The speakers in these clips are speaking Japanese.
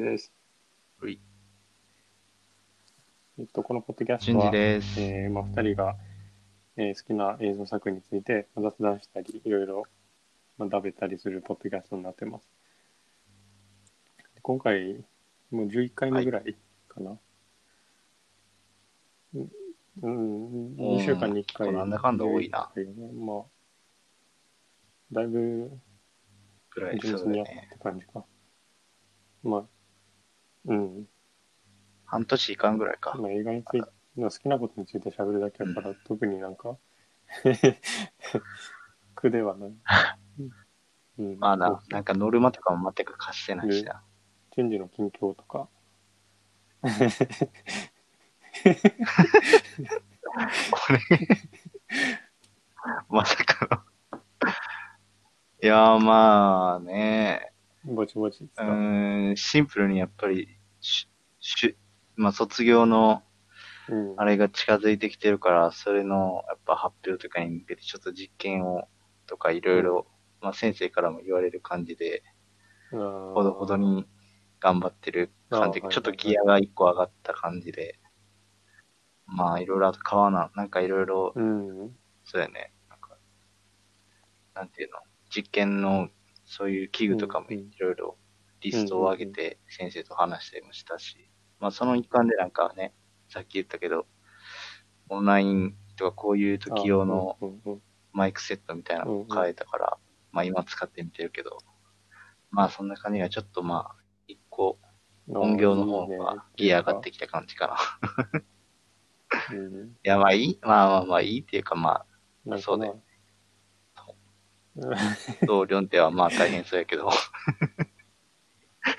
です。はい。えっと、このポッドキャストは、です。えーまあ、2人が、えー好きな映像作品について雑談したり、いろいろ、まあ、食べたりするポッドキャストになってます。今回、もう11回目ぐらいかな。うん、うん、2週間に1回。なんだかんだ多いな11回ね。まあ、だいぶぐらい純粋にやっ。て感じか。まあ、うん。半年いかんぐらいか。まあ、映画について、好きなことについて喋るだけだから、特になんか、苦ではない。うん、まあななんかノルマとかも全く貸してないしな。順次の近況とか。これ、まさかの。いやーまあね、ぼちぼちうーん、シンプルにやっぱり、ししまあ卒業のうん。あれが近づいてきてるから、それのやっぱ発表とかに向けてちょっと実験をとかいろいろ、まあ先生からも言われる感じで、ほほどほど。に頑張ってる感じちょっとギアが一個上がった感じで、まあいろいろあと川な、なんかいろいろ、うん。そうやね、なんか、なんていうの、実験のそういう器具とかもいろいろリストを上げて先生と話したりもしたし、まあその一環でなんかね、さっき言ったけど、オンラインとかこういう時用のマイクセットみたいなのを変えたから、まあ今使ってみてるけど、まあそんな感じがちょっとまあ、一個うん音響の方がギア上がってきた感じかな。いうん。やまあい？い、まあまあまあいいっていうかまなんかそうね。なうんあ、同僚ってはまあ大変そうやけど。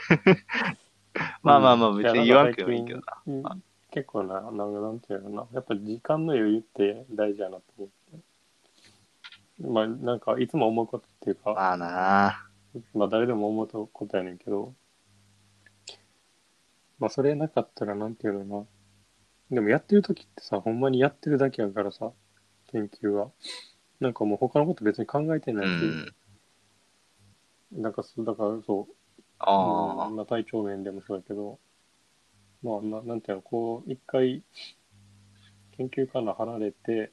まあまあまあ別に言わんけどいいけどな。うん結構な、なんかなんていうのかな、やっぱ時間の余裕って大事やなと思って。まあなんかいつも思うことっていうか、まあなまあ誰でも思うことやねんけど、まあそれなかったらなんていうのかな。でもやってる時ってさ、ほんまにやってるだけやからさ、研究は。なんかもう他のこと別に考えてうないし、ん。なんかそう、だからそう、あうんまあ、体調面でもそうだけど、まあ、ななんていうの、こう、一回、研究から離れて、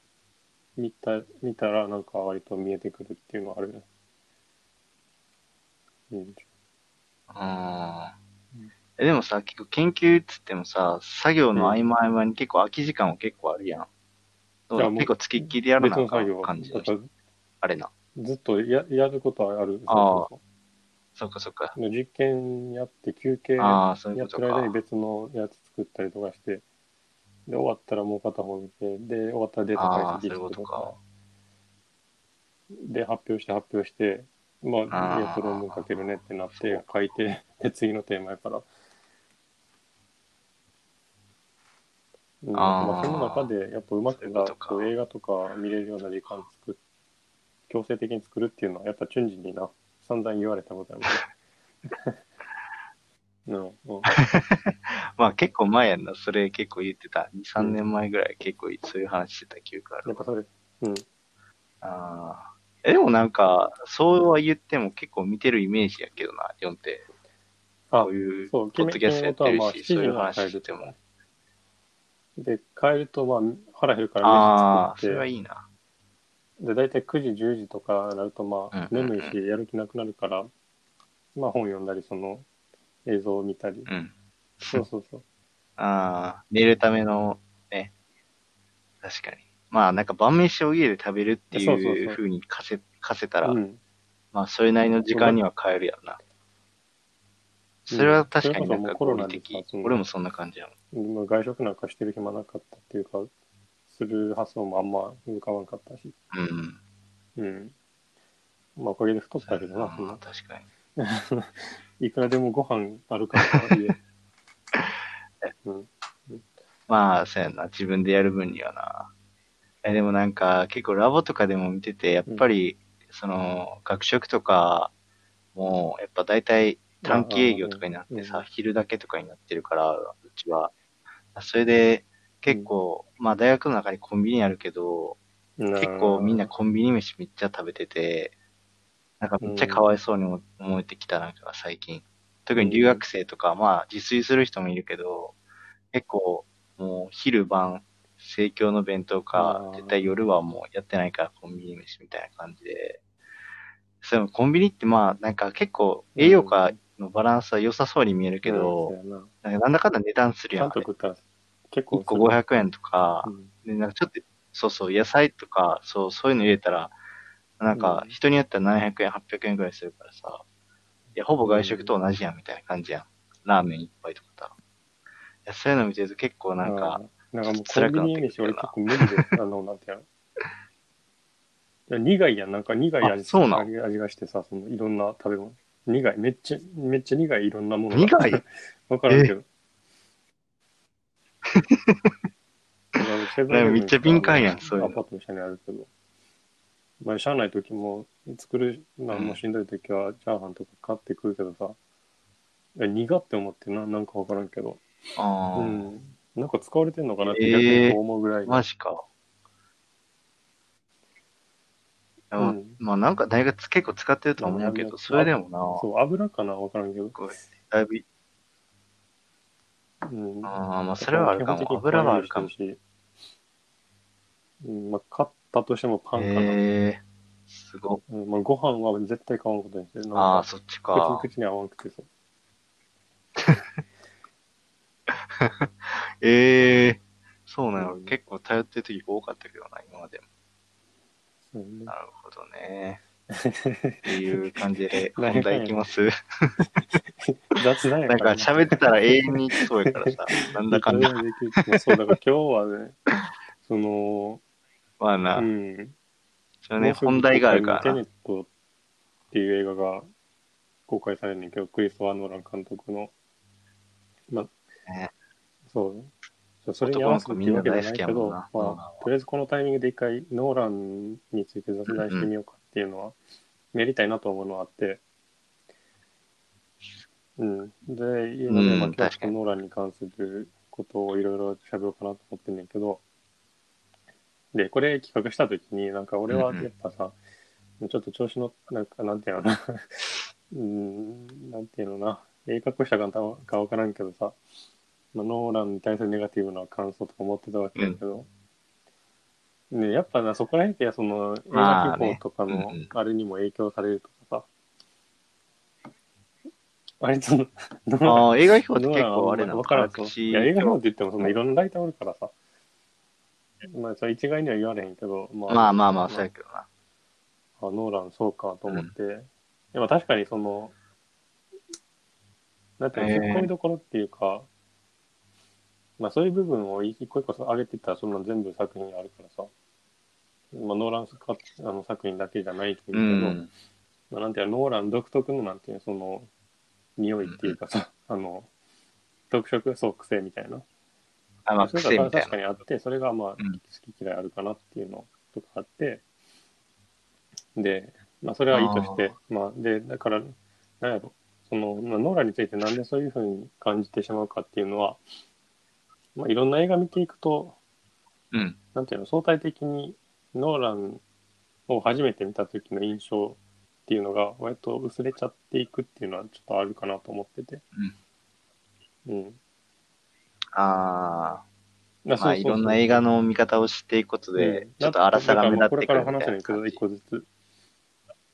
見た、見たら、なんか割と見えてくるっていうのはあるね。うん。あ。ううんん。え、でもさ、結構研究っつってもさ、作業の合間合間に結構空き時間は結構あるやん。どう結構付きっきりやら別な感じあれな。ずっとややることはある。ああそっかそっか。実験やって、休憩やって。る間に別のやつ作ったりとかして、で、終わったらもう片方見て、で、終わったらデータ解析してとか。、で、発表して発表して、まあ、やっと論文書けるねってなって、書いて、で、次のテーマやから。うん、まあ、その中で、やっぱうまくそういうことかこう映画とか見れるような時間作っ強制的に作るっていうのは、やっぱ瞬時にな、散々言われたことあるね。うん、うん。まあ結構前やんな。それ結構言ってた。2、3年前ぐらい結構そういう話してた記憶あるやっ。ぱそれ、うん。ああ。え、でもなんか、そうは言っても結構見てるイメージやけどな、読んで。あこういう、そう、ポッドキャストやってるまあ、し、7そういう話しても。で、帰ると、まあ、腹減るからああ、それはいいな。で、大体9時、10時とかなると、まあ、うんうんうん眠いし、やる気なくなるから、まあ、本読んだり、その、映像を見たり。うん。そうそうそう。ああ、寝るための、ね。確かに。まあなんか晩飯を家で食べるってそうそうそういう風に貸せ、貸せたら、うん。まあそれなりの時間には帰るやろな。それは確かになんか合理的それこそもうコロナでさそ。の俺もそんな感じやもん。まあ外食なんかしてる暇なかったっていうか、する発想もあんま浮かばんかったし。うん。うん。まあ、おかげで太ったけどな、そあな。確かに。いくらでもご飯あるから、家。うん。まあ、そうやな。自分でやる分にはな。え、でもなんか、結構ラボとかでも見てて、やっぱり、その、学食とか、もう、やっぱ大体短期営業とかになってうんさ、昼だけとかになってるから、うちは。それで、結構、まあ大学の中にコンビニあるけど、結構みんなコンビニ飯めっちゃ食べてて、なんかめっちゃかわいそうに思えてきた、なんか最近。特に留学生とか、まあ自炊する人もいるけど、結構もう昼晩、生協の弁当か絶対夜はもうやってないからコンビニ飯みたいな感じで、それもコンビニってまあなんか結構栄養価のバランスは良さそうに見えるけうんど、な。なんかなんだかんだ値段するちやん。あれ。ゃんと食ったら結構1個500円とかう、んで、なんかちょっと、そうそう、野菜とか、そう、そういうの入れたら、なんかうん人によっては700円、800円ぐらいするからさ、いや、ほぼ外食と同じやんみたいな感じやん。ラーメン一杯とかさ。いや、そういうの見てると結構なんか、うん、なんかもうコン辛くビニ飯俺結構無理で、あの、なんていうの。いや苦いやん、なんか苦い味あそうな味がしてさ、そのいろんな食べ物。苦い、めっちゃ、めっちゃ苦いいろんなものが。苦い？わからんけど。いやセブンイレブンめっちゃ敏感やんそういうのアパートの下にあるけど。まあ、しゃあない時も、作るのもしんどい時は、チャーハンとか買ってくるけどさ、苦って思ってな、なんかわからんけど。あー、うん。なんか使われてんのかなってえー逆に思うぐらい。マジか。うんまあなんか大学結構使ってるとは思うけど、それでもな、そう、油かなわからんけど。だいぶ、うん。ああ、まあそれはあるかも。油はあるかも。し。うん、まあ、買ったとしてもパンかな。へえー、すごっ。うん、まあ、ご飯は絶対買わんことにしてる。ああ、かそっちか。口に口に合わんくてさ。ええそうなの、うん結構頼ってる時多かったけどな、今までも。そうねなるほどね。っていう感じで、何本題いきます。雑談やなんか喋ってたら永遠にいきそうやからさ、なんだかんだ。そう、だから今日はね、その、まあな、うん。それね、本題があるからな。テネットっていう映画が公開されるんだけど、クリストワー・ノーラン監督の、まあ、ねそう。それに合わせていうわけじゃないけど、まあ、とりあえずこのタイミングで一回ノーランについて雑談してみようかっていうのは、やりたいなと思うのはあって、うん。で、いうので、うんまあ、今日ノーランに関することをいろいろ喋ろうかなと思ってんねんけど、で、これ企画したときに、なんか俺はやっぱさ、ちょっと調子の、なんか、なんていうのかな、うん、なんていうのかな、鋭角したかかわからんけどさ、まあ、ノーランに対するネガティブな感想とか思ってたわけだけど、ね、やっぱな、そこら辺って、その、映画機構とかのまあれにも影響されるとかさ、割と、ああ、映画表って結ノーランは構あれなの？わからいや、映画のって言っても、そのいろんなライターおるからさ、まあ、それ一概には言われへんけど、ままあまあまあ、そうやけどな。あ、ノーランそうかと思って、でも確かにその、なんていうの、えー。突っ込みどころっていうか、まあそういう部分を一個一個上げてたら、そんな全部作品あるからさ、まあノーランあの作品だけじゃないけど、ん。まあ、なんていうの、ノーラン独特のなんていうの、その、匂いっていうかさ、あの、特色、そう、癖みたいな。あ、まあ、それが確。かにあって、それがまあ、うん。好き嫌いあるかなっていうのとかあって、で、まあ、それはいいとして、まあ、で、だから、なんやろ、その、まあノーランについてなんでそういうふうに感じてしまうかっていうのは、まあ、いろんな映画見ていくと、うん。なんていうの、相対的にノーランを初めて見た時の印象っていうのが割と薄れちゃっていくっていうのはちょっとあるかなと思ってて。うん。あまあ、まあ、いろんな映画の見方を知っていくことでうん、ちょっと粗さが目立ってくるだからまあこれから話せないけど、一個ずつ。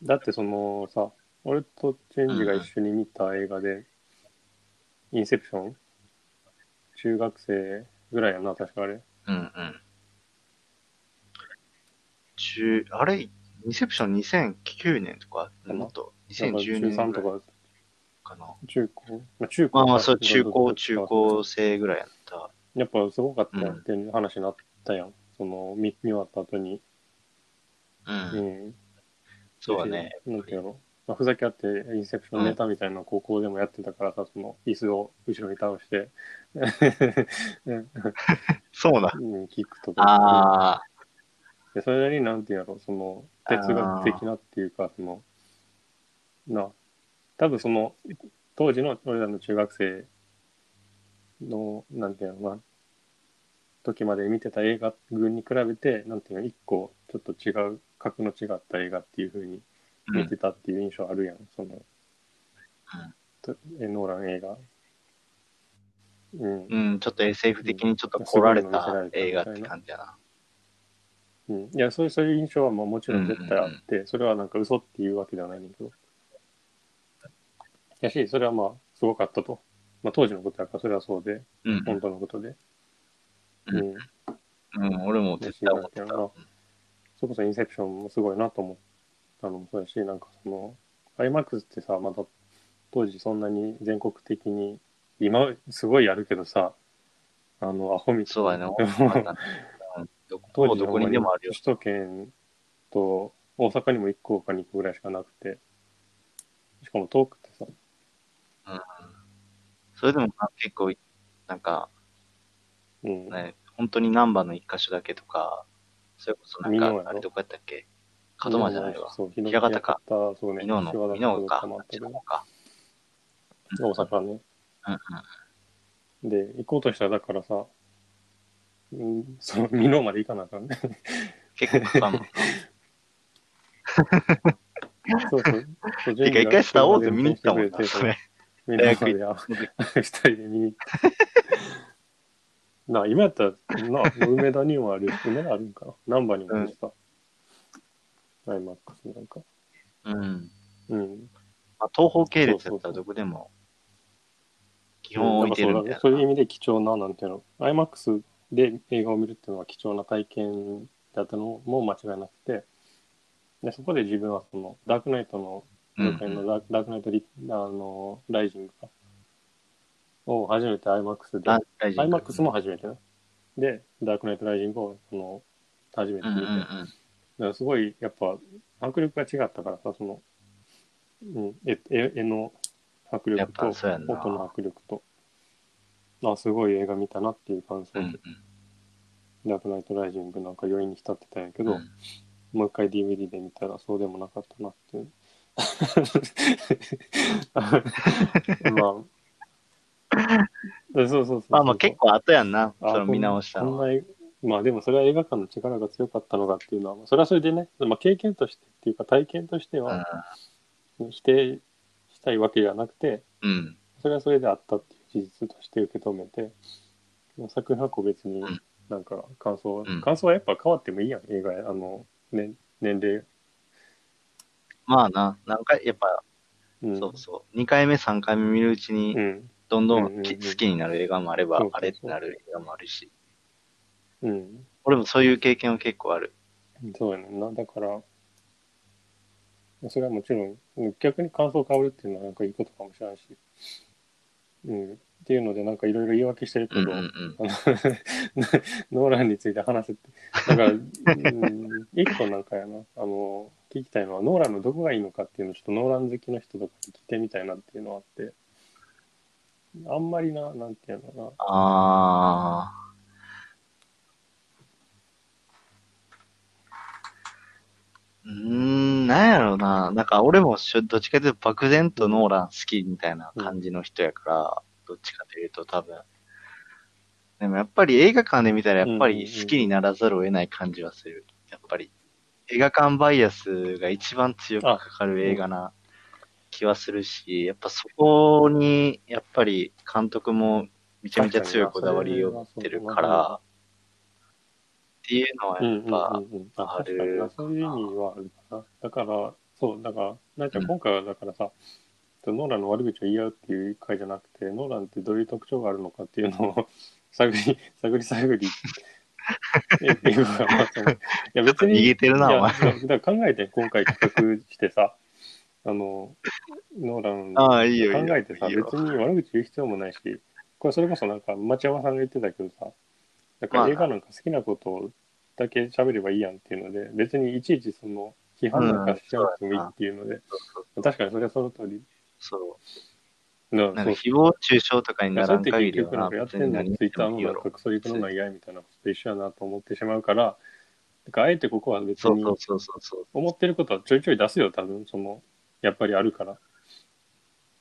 だってそのさ、俺とチェンジが一緒に見た映画で、インセプション中学生ぐらいやな、確かあれ。うんうん。中、あれ、インセプション2009年とか、もっと？なんか2010中年3ぐらい？とかかな。中高、まあ、中高まあまあ、そう、か中高、中高生ぐらいやった。やっぱすごかったっていう話になったやん。その、見見終わった後に。う。うんん。そうだね。なんていうの、まあ、ふざけ合って、インセプションネタみたいなの高校でもやってたからさ、その、椅子を後ろに倒して、う んそうだ。うんキックとか。ああ、でそれなりになんていうやろ、その、哲学的なっていうか、その、な、多分その、当時の俺らの中学生の、なんていうのな、時まで見てた映画群に比べて、なんていうの、一個ちょっと違う、格の違った映画っていう風にうん見てたっていう印象あるやん、その、とえノーラン映画。うん。うん、ちょっと SF 的にちょっと凝られた映画って感じやな。うん、いやそういう、そういう印象はもうもちろん絶対あって、それはなんか嘘っていうわけではないんだけど。やし、それはまあ、すごかったと。まあ、当時のことだから、それはそうで、うん。本当のことで。ううんん。うん、俺も絶対思ってた。それこそインセプションもすごいなと思ったのもそうだし、なんかその、IMAX ってさ、まだ当時そんなに全国的に、今すごいやるけどさ、あの、アホみたいそうや 当時どこにでもあるよ。首都圏と大阪にも1個か2個ぐらいしかなくて、しかも遠くてさ、それでもまあ結構、なんか、うん。ね、本当に難波の一箇所だけとか、それこそなんか、あれどこやったっけ？門真じゃないわ。そう、平方か。そうね。美濃の、美濃か。大阪ね。うんうん。で、行こうとしたらだからさ、うん、その、美濃まで行かなあかんね。結構かかんの。そうそう。そうてか、一回スターウォーズ見に行ったもんな、それ。みんなであ二人で見に行った。なあ、今やったら、なあ、梅田にもある、梅田あるんかな難波にもあるしさ。アイマックスなんか。うん。うん。まあ、東方系列だったらどこでも、基本置いてるみたいな。そういう意味で貴重な、なんていうの、IMAX で映画を見るっていうのは貴重な体験だったのも間違いなくて、でそこで自分はその、ダークナイトの、うん今回のダークダークナイトリあのライジングかを初めて IMAX で IMAX も初めてね。で、ダークナイトライジングをその初めて見て、うんうんうん。だからすごいやっぱ迫力が違ったからさ、その、うん、絵絵絵の迫力と音の迫力と、あ、すごい映画見たなっていう感想で、うんうん。ダークナイトライジングなんか余韻に浸ってたんやけど、うん。もう一回 DVD で見たらそうでもなかったなっていう。まあ、でそうそうそう。まあまあ結構後やんな、あその見直したのまあでもそれは映画館の力が強かったのかっていうのは、それはそれでね、まあ、経験としてっていうか体験としては否定したいわけではなくて、うん。それはそれであったっていう事実として受け止めて、まあ作品は個別にうんなんか感想、うん感想はやっぱ変わってもいいやん、映画や、あの、ね、年齢。まあな、なんか、やっぱ、うん、そうそう。2回目、3回目見るうちにう、ん。どんどうん好きになる映画もあればあれってなる映画もあるし。うん。俺もそういう経験は結構ある。そうやねんな。だから、それはもちろん、逆に感想変わるっていうのはなんかいいことかもしれないし。うん。っていうので、なんかいろいろ言い訳してるけど、うんうんうん。あ のノーランについて話せって。だから、うん、一個なんかやな、あの、聞きたいのは、ノーランのどこがいいのかっていうのを、ちょっとノーラン好きの人とかに聞いてみたいなっていうのはあって、あんまりな、なんていうのかあー。うーん、なんやろうな。なんか俺もしょどっちかというと漠然とノーラン好きみたいな感じの人やから、どっちかというと多分。でもやっぱり映画館で見たらやっぱり好きにならざるを得ない感じはする。やっぱり映画館バイアスが一番強くかかる映画な気はするし、やっぱそこにやっぱり監督もめちゃめちゃ強いこだわりを持ってるから、っていうのはやっぱ、うんうん。あ、ある確かにな。そういう意味はあるかな。だから、そう、だから、なんかうん今回はだからさ、ノーランの悪口を言い合うっていう回じゃなくて、ノーランってどういう特徴があるのかっていうのを 探り、探り探り、えっていうのが、まあ、そのいや 別に、逃げてるなお前だから考えて、今回企画してさ、あの、ノーラン考えてさ、別に悪口言う必要もないし、これそれこそなんか町山さんが言ってたけどさ、だから映画なんか好きなことだけ喋ればいいやんっていうので、別にいちいちその批判なんかしちゃなくてもいいっていうので、そうそう確かにそれはその通り。そう。ななんか誹謗中傷とかにならんそれって限りはな、結局なんかやってんのツイッターのなん。かクソ行くのないやみたいなことと一緒やなと思ってしまうから、だからあえてここは別にそうそうそうそうそう。思ってることはちょいちょい出すよ、多分、その、やっぱりあるから。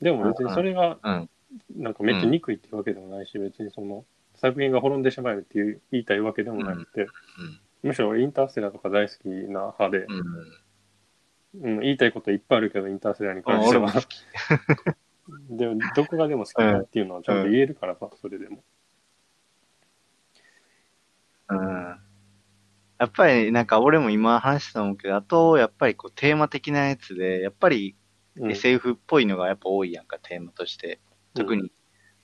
でも別にそれが、うん。なんかめっちゃ憎いっていうわけでもないし、別にその、作品が滅んでしまえっていう言いたいわけでもなくて、むしろインターステラーとか大好きな派で、うん。言いたいこといっぱいあるけど、インターステラーにうん関しては。でも、どこがでも好きだっていうのはちゃんと言えるからさ、それでも。うん。やっぱりなんか俺も今話したと思うけど、あとやっぱりこうテーマ的なやつで、やっぱりうん SF っぽいのがやっぱ多いやんか、テーマとして。特に、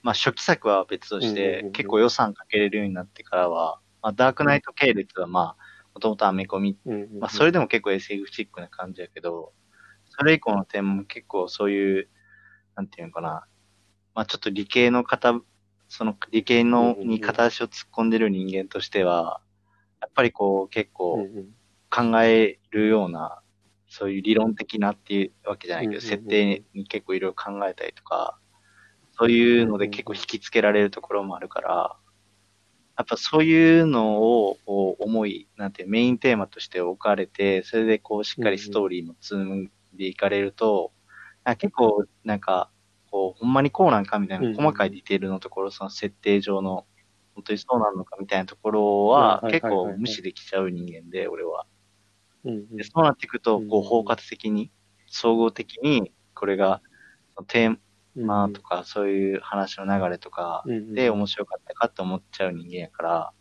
まあ初期作は別として結構予算かけれるようになってからは、まあダークナイト系列はまあ、もともとアメコミ、まあそれでも結構 SF チックな感じやけど、それ以降のテーマも結構そういう、なんていうのかな、まあちょっと理系の方、その理系のに片足を突っ込んでる人間としては、やっぱりこう結うん構うん。考えるような、そういう理論的なっていうわけじゃないけど、設定に結構いろいろ考えたりとか、そういうので結構引きつけられるところもあるから、やっぱそういうのをこう思い、なんてメインテーマとして置かれて、それでこうしっかりストーリーも積んでいかれると、あ結構なんか、こう、ほんまにこうなんかみたいなうん。細かいディテールのところ、その設定上の、本当にそうなのかみたいなところうんは結構無視できちゃう人間で、俺は。うんうん。でそうなっていくと、こう、うん包括的に、総合的に、これが、テーマとか、そういう話の流れとかで面白かったかって思っちゃう人間やから、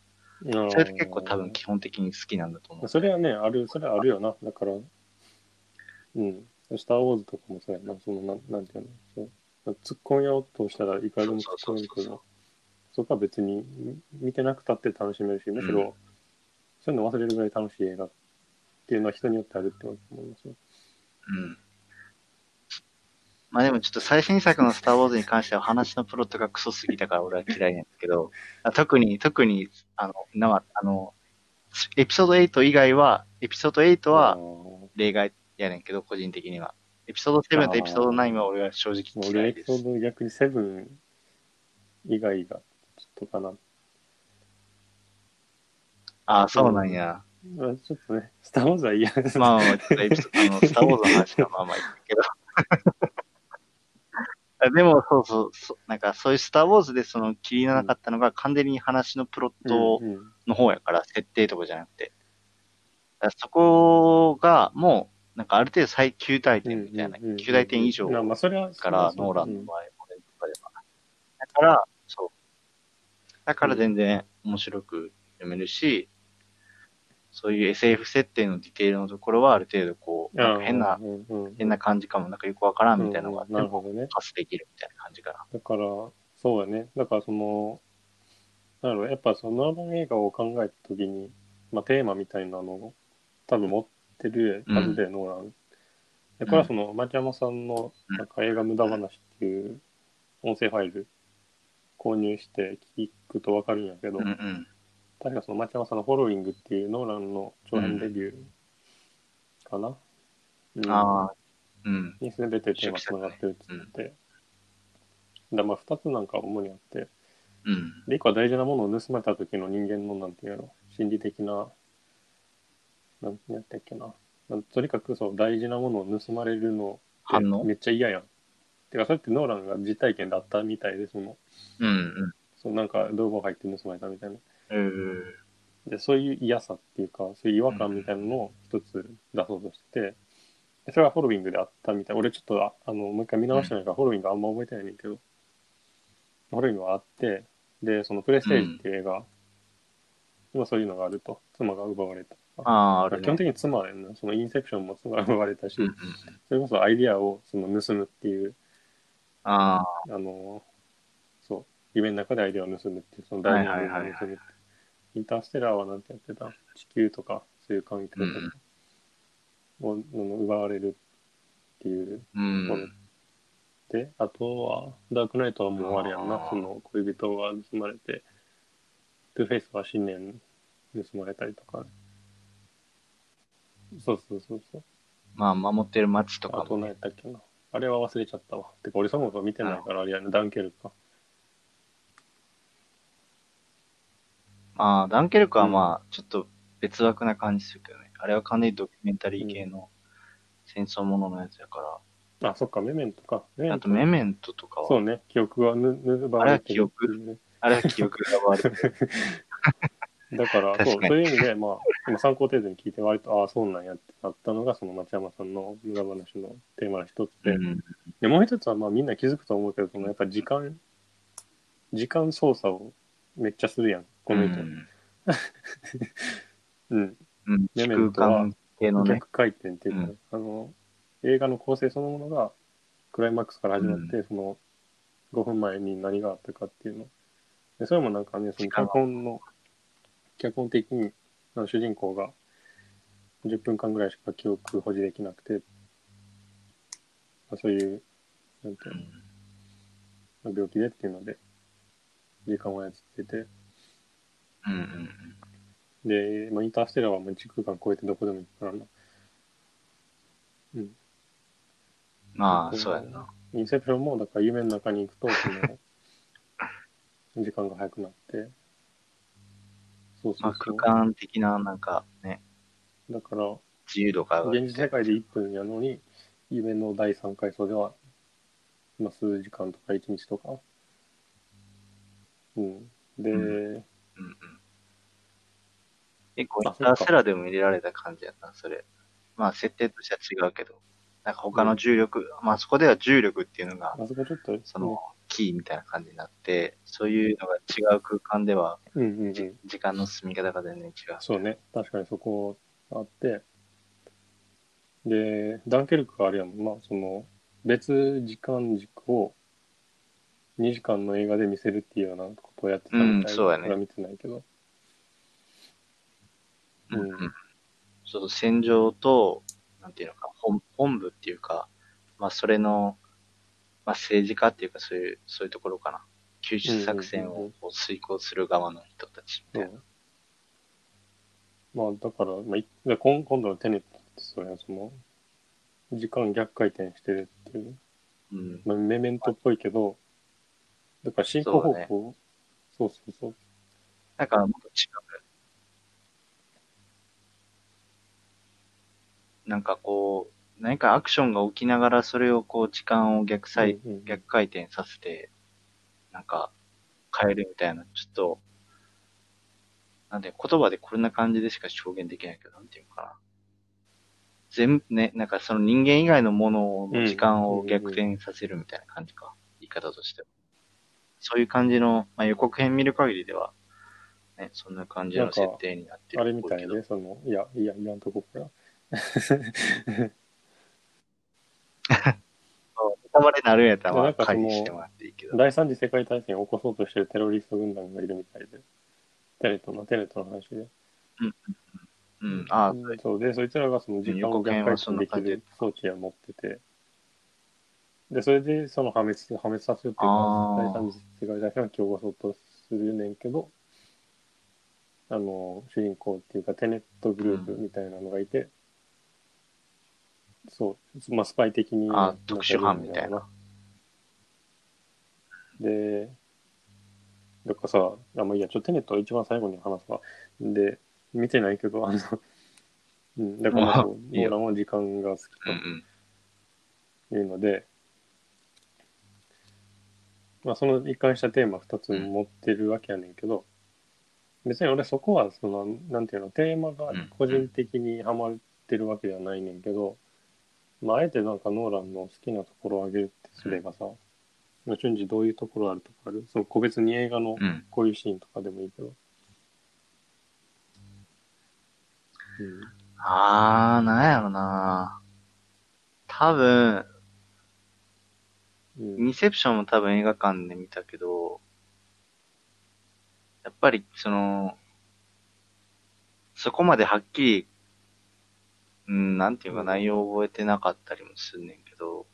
うんそれって結構多分基本的に好きなんだと思う。それはね、ある、それはあるよな。だから、うん。スター・ウォーズとかもそうやな。その、なんなんていうのそう。突っ込みようとしたらいくらでも突っ込めるけど、そこは別にみ見てなくたって楽しめるし、むしろ、うんそういうの忘れるぐらい楽しい映画っていうのは人によってあるって思いますよ。うん。まあでもちょっと最新作のスター・ウォーズに関しては話のプロットがクソすぎたから俺は嫌いなんですけど、あ特に、特に、あの、なあの、エピソード8以外は、エピソード8あはー例外やねんけど、個人的には。エピソード7とエピソード9は俺は正直嫌俺エいです。ピソード逆にセブン以外がちょっとかな。ああ、そうなんや。まあちょっとね、スター・ウォーズは嫌です。まあ、ちょっとエピソあの、スター・ウォーズの話はまあまあ言ったけど。でも、そうそうそう、なんかそういうスター・ウォーズでその切りのなかったのが完全に話のプロットの方やから、設定とかじゃなくて。そこが、もう、なんかある程度最9大点みたいな、うんうんうん9大点以上から、ノーランの場合、俺とかでは。だから、そう。だから全然面白く読めるし、そういう SF 設定のディテールのところはある程度こう、なんか変な、うんうんうん変な感じかも、なんかよくわからんみたいなのがあってうんなるほも、どね。パスできるみたいな感じかな。だから、そうだね。だからその、なんだろう、やっぱそのノーラン映画を考えたときに、まあテーマみたいなのを多分持ってるはずで、ノーラン。で、これはその、町山さんのうんなんか映画無駄話っていう音声ファイル購入して聞くとわかるんやけど、うんうん。確かその町山さんのフォローイングっていうノーランの長編レビューかな、うんああ、うん。に全てテーマつながってるって言って、だまあ2つなんか主にあって、うん。で、1個は大事なものを盗まれた時の人間の、なんていうの、心理的な、なんてやったっけな？なんとにかくそう、大事なものを盗まれるのめっちゃ嫌やん。てか、それってノーランが実体験だったみたいで、その、うんうん。そのなんか道具入って盗まれたみたいな。うん。で、そういう嫌さっていうか、そういう違和感みたいなのを一つ出そうとしてて、でそれはフォロウィングであったみたい。俺ちょっと、ああの、もう一回見直してないから、フォロウィングあんま覚えてないねんけど、フォロウィングはあって、で、そのプレステージっていう映画、今そういうのがあると、妻が奪われた。ああ、ね。基本的に妻やんな、そのインセプションも妻が奪われたし、うんうん。それこそアイディアをその盗むっていう、ああの、そう、夢の中でアイデアを盗むっていう、その大事なものをはいはいはい盗むって。インターステラーはなんてやってた？地球とか、そういう環境とかを、奪われるっていうあ、うん。で、あとは、ダークナイトはもうあれやんな、その恋人が盗まれて、トゥーフェイスは信念盗まれたりとか、そうそうそうそう。まあ、守ってる街とかあとも何やったっけな。あれは忘れちゃったわ。てか、俺そもそも見てないからあれやね、ダンケルクか。まあ、ダンケルクはまあ、ちょっと別枠な感じするけどね。あれは完全にドキュメンタリー系の戦争もののやつやかあ、そっか、メメントか。メら。あメントと、メメントとかは、そうね、記憶がぬ、ぬばれてるっていうね。あれは記憶が悪い。だから、そう確かにそういう意味で、まあ、今参考程度に聞いて、割と、ああ、そうなんやってなったのが、その町山さんの無駄話のテーマの一つで、うん。でもう一つは、まあ、みんな気づくと思うけど、そのやっぱ時間、時間操作をめっちゃするやん、この人。うん うん。うん。メメ空ントは。逆回転っていうか、うんあの、映画の構成そのものが、クライマックスから始まって、その、5分前に何があったかっていうの。で、それもなんかね、その脚本の、脚本的に、あの主人公が10分間ぐらいしか記憶保持できなくて、まあ、そういう、なんていうの、まあ病気でっていうので、時間を操ってて、うんうんうん。で、まあ、インターステラーはもう時空間超えてどこでも行くからな。うん。まあ、そうやんな。インセプションも、だから夢の中に行くと、その、時間が早くなって、そうそまあ、うそう。空間的な、なんかね、だから、自由度が上が現実世界で1分やのに、夢の第3回層では、まあ、数時間とか1日とか。うん。で、うんうんうん。結構、インターステラーでも入れられた感じやな、それ。まあ、設定としては違うけど、なんか他の重力、まあそこでは重力っていうのが、あそその、キーみたいな感じになって、そういうのが違う空間では、うんうんうじん。時間の進み方が全然違う。そうね。確かにそこあって、で、ダンケルクがあれやもん。まあ、その、別時間軸を2時間の映画で見せるっていうようなことをやってたみたいうんそうやね見てないけど。うんうんうん。その戦場と、なんていうのか、本本部っていうか、まあそれの、まあ政治家っていうかそういう、そういうところかな。救出作戦を遂行する側の人たちみたいな。まあ、だから、まあ、いで今今度のテネットってそうやんその、時間逆回転してるっていう、うん。まあ、メメントっぽいけど、だから進行方向、そう,、そうそうだからもっと違う。なんかこう、何かアクションが起きながらそれをこう時間を逆サイ、うんうん逆回転させて、なんか変えるみたいな、ちょっと、なんで言葉でこんな感じでしか表現できないけど、なんていうのかな。全部ね、なんかその人間以外のものの時間を逆転させるみたいな感じか。言い方としては。そういう感じの、まあ、予告編見る限りでは、ね、そんな感じの設定になってるあれみたいで、その、いや、いや、言わんとこから。そう ネタバレになるんやったら、まあ、回避してもらっていいけど。第三次世界大戦を起こそうとしてるテロリスト軍団がいるみたいで、テレットの、テレットの話で。うん、ああ、うんそうで、そいつらがその時間を逆回転できる装置を持ってて、で、それでその破滅、破滅させるっていうか第三次世界大戦を起こそうとするねんけど、あの、主人公っていうか、テネットグループみたいなのがいて、そう、まあ、スパイ的に。あ特殊班みたいな。で、だからさ、あまあ、いいや、ちょっとテネットは一番最後に話すわ。で、見てないけど、あの、うん、だからまあ、あそうノーランは時間が好き。というので、まあ、その一貫したテーマ2つ持ってるわけやねんけど、別に俺そこは、その、なんていうの、テーマが個人的にハマってるわけではないねんけど、まあ、あえてなんかノーランの好きなところを挙げるってすればさ、まあ、順次どういうところあるとかある？そう、個別に映画のうん。こういうシーンとかでもいいけど。うん。あー、なんやろな多分、うんインセプションも多分映画館で見たけど、やっぱりその、そこまではっきり、うん、なんていうか内容を覚えてなかったりもすんねんけど、